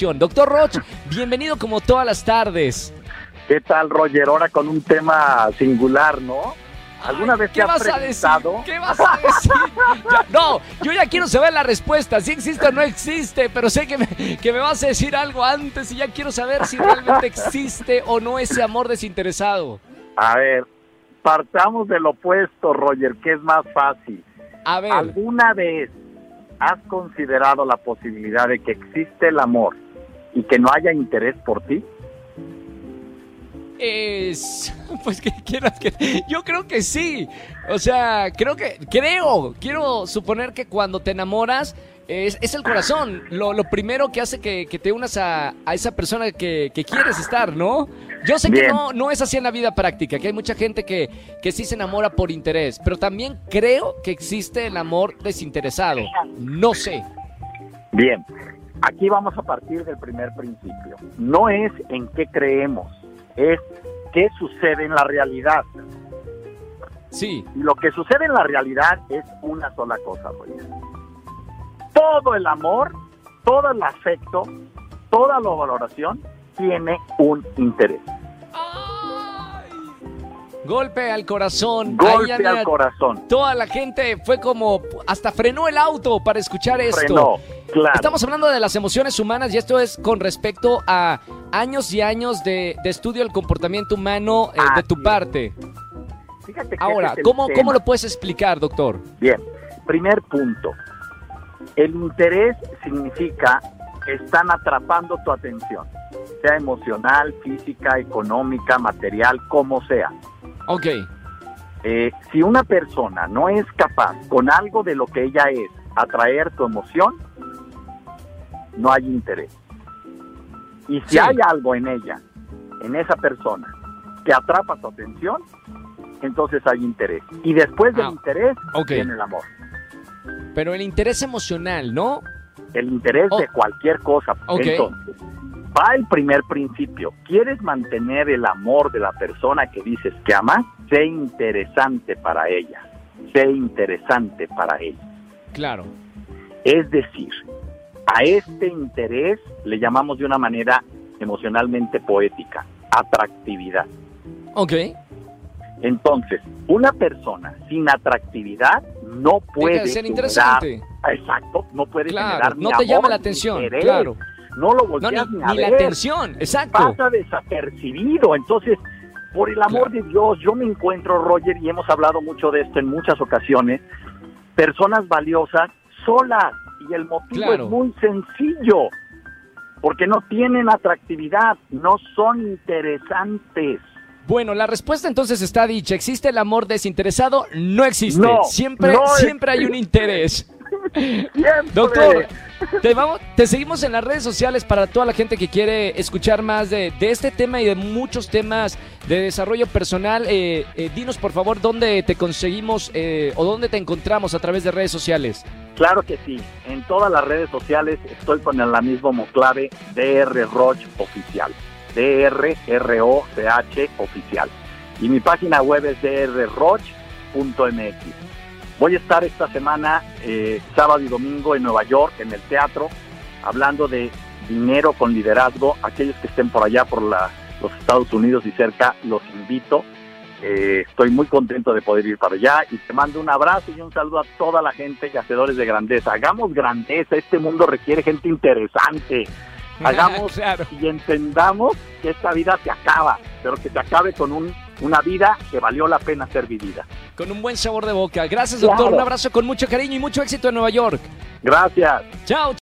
Doctor Roch, bienvenido como todas las tardes. ¿Qué tal, Roger? Ahora con un tema singular, ¿no? ¿Alguna vez ¿Qué te has vas a decir? preguntado? ¿Qué vas a decir? Ya, no, yo ya quiero saber la respuesta, si existe o no existe, pero sé que me, que me vas a decir algo antes y ya quiero saber si realmente existe o no ese amor desinteresado. A ver, partamos del opuesto, Roger, que es más fácil. A ver, ¿Alguna vez has considerado la posibilidad de que existe el amor y que no haya interés por ti? es... Pues que quieras que... Yo creo que sí. O sea, creo que... Creo, quiero suponer que cuando te enamoras es, es el corazón. Lo, lo primero que hace que, que te unas a, a esa persona que, que quieres estar, ¿no? Yo sé que no, no es así en la vida práctica, que hay mucha gente que, que sí se enamora por interés, pero también creo que existe el amor desinteresado. No sé. Bien, aquí vamos a partir del primer principio. No es en qué creemos, es qué sucede en la realidad. Sí, Y lo que sucede en la realidad es una sola cosa, Roger. Todo el amor, todo el afecto, toda la valoración tiene un interés. Golpe al corazón. Golpe al corazón. Toda la gente fue como hasta frenó el auto para escuchar esto. Frenó, claro. Estamos hablando de las emociones humanas y esto es con respecto a años y años de, de estudio del comportamiento humano eh, de tu parte. Fíjate que Ahora, es ¿cómo, tema. ¿cómo lo puedes explicar, doctor? Bien, primer punto. El interés significa que están atrapando tu atención, sea emocional, física, económica, material, como sea. Ok, Eh, si una persona no es capaz con algo de lo que ella es atraer tu emoción, no hay interés. Y si Sí. hay algo en ella, en esa persona, que atrapa tu atención, entonces hay interés. Y después del Ah, interés viene el amor. pero el interés emocional, ¿no? El interés Oh. de cualquier cosa. Ok. Entonces, va el primer principio. ¿Quieres mantener el amor de la persona que dices que amas? Sé interesante para ella. Sé interesante para él. Claro. Es decir, a este interés le llamamos de una manera emocionalmente poética, atractividad. Ok. Entonces, una persona sin atractividad no puede Deja de ser generar- interesante. Exacto, no puede Claro, generar no te llama la atención, interés. claro. No lo No, volteas ni, ni, a ni la atención, exacto. pasa desapercibido. Entonces, por el amor Claro. de Dios, yo me encuentro, Roger, y hemos hablado mucho de esto en muchas ocasiones, personas valiosas solas. Y el motivo Claro. es muy sencillo, porque no tienen atractividad, no son interesantes. Bueno, la respuesta entonces está dicha. ¿Existe el amor desinteresado? No existe. No, siempre, no siempre hay un interés. Siempre. Doctor, te, vamos, te seguimos en las redes sociales para toda la gente que quiere escuchar más de, de este tema y de muchos temas de desarrollo personal. Eh, eh, dinos por favor dónde te conseguimos eh, o dónde te encontramos a través de redes sociales. Claro que sí. En todas las redes sociales estoy con la misma clave DR Roch Oficial. D-R-R-O-C-H Oficial. Y mi página web es drroch.mx. Voy a estar esta semana, eh, sábado y domingo, en Nueva York, en el teatro, hablando de dinero con liderazgo. Aquellos que estén por allá, por la- los Estados Unidos y cerca, los invito. Eh, estoy muy contento de poder ir para allá y te mando un abrazo y un saludo a toda la gente y hacedores de grandeza. Hagamos grandeza, este mundo requiere gente interesante. Hagamos Claro. y entendamos que esta vida se acaba, pero que se acabe con un, una vida que valió la pena ser vivida. Con un buen sabor de boca. Gracias, doctor. Claro. Un abrazo con mucho cariño y mucho éxito en Nueva York. Gracias. Chao.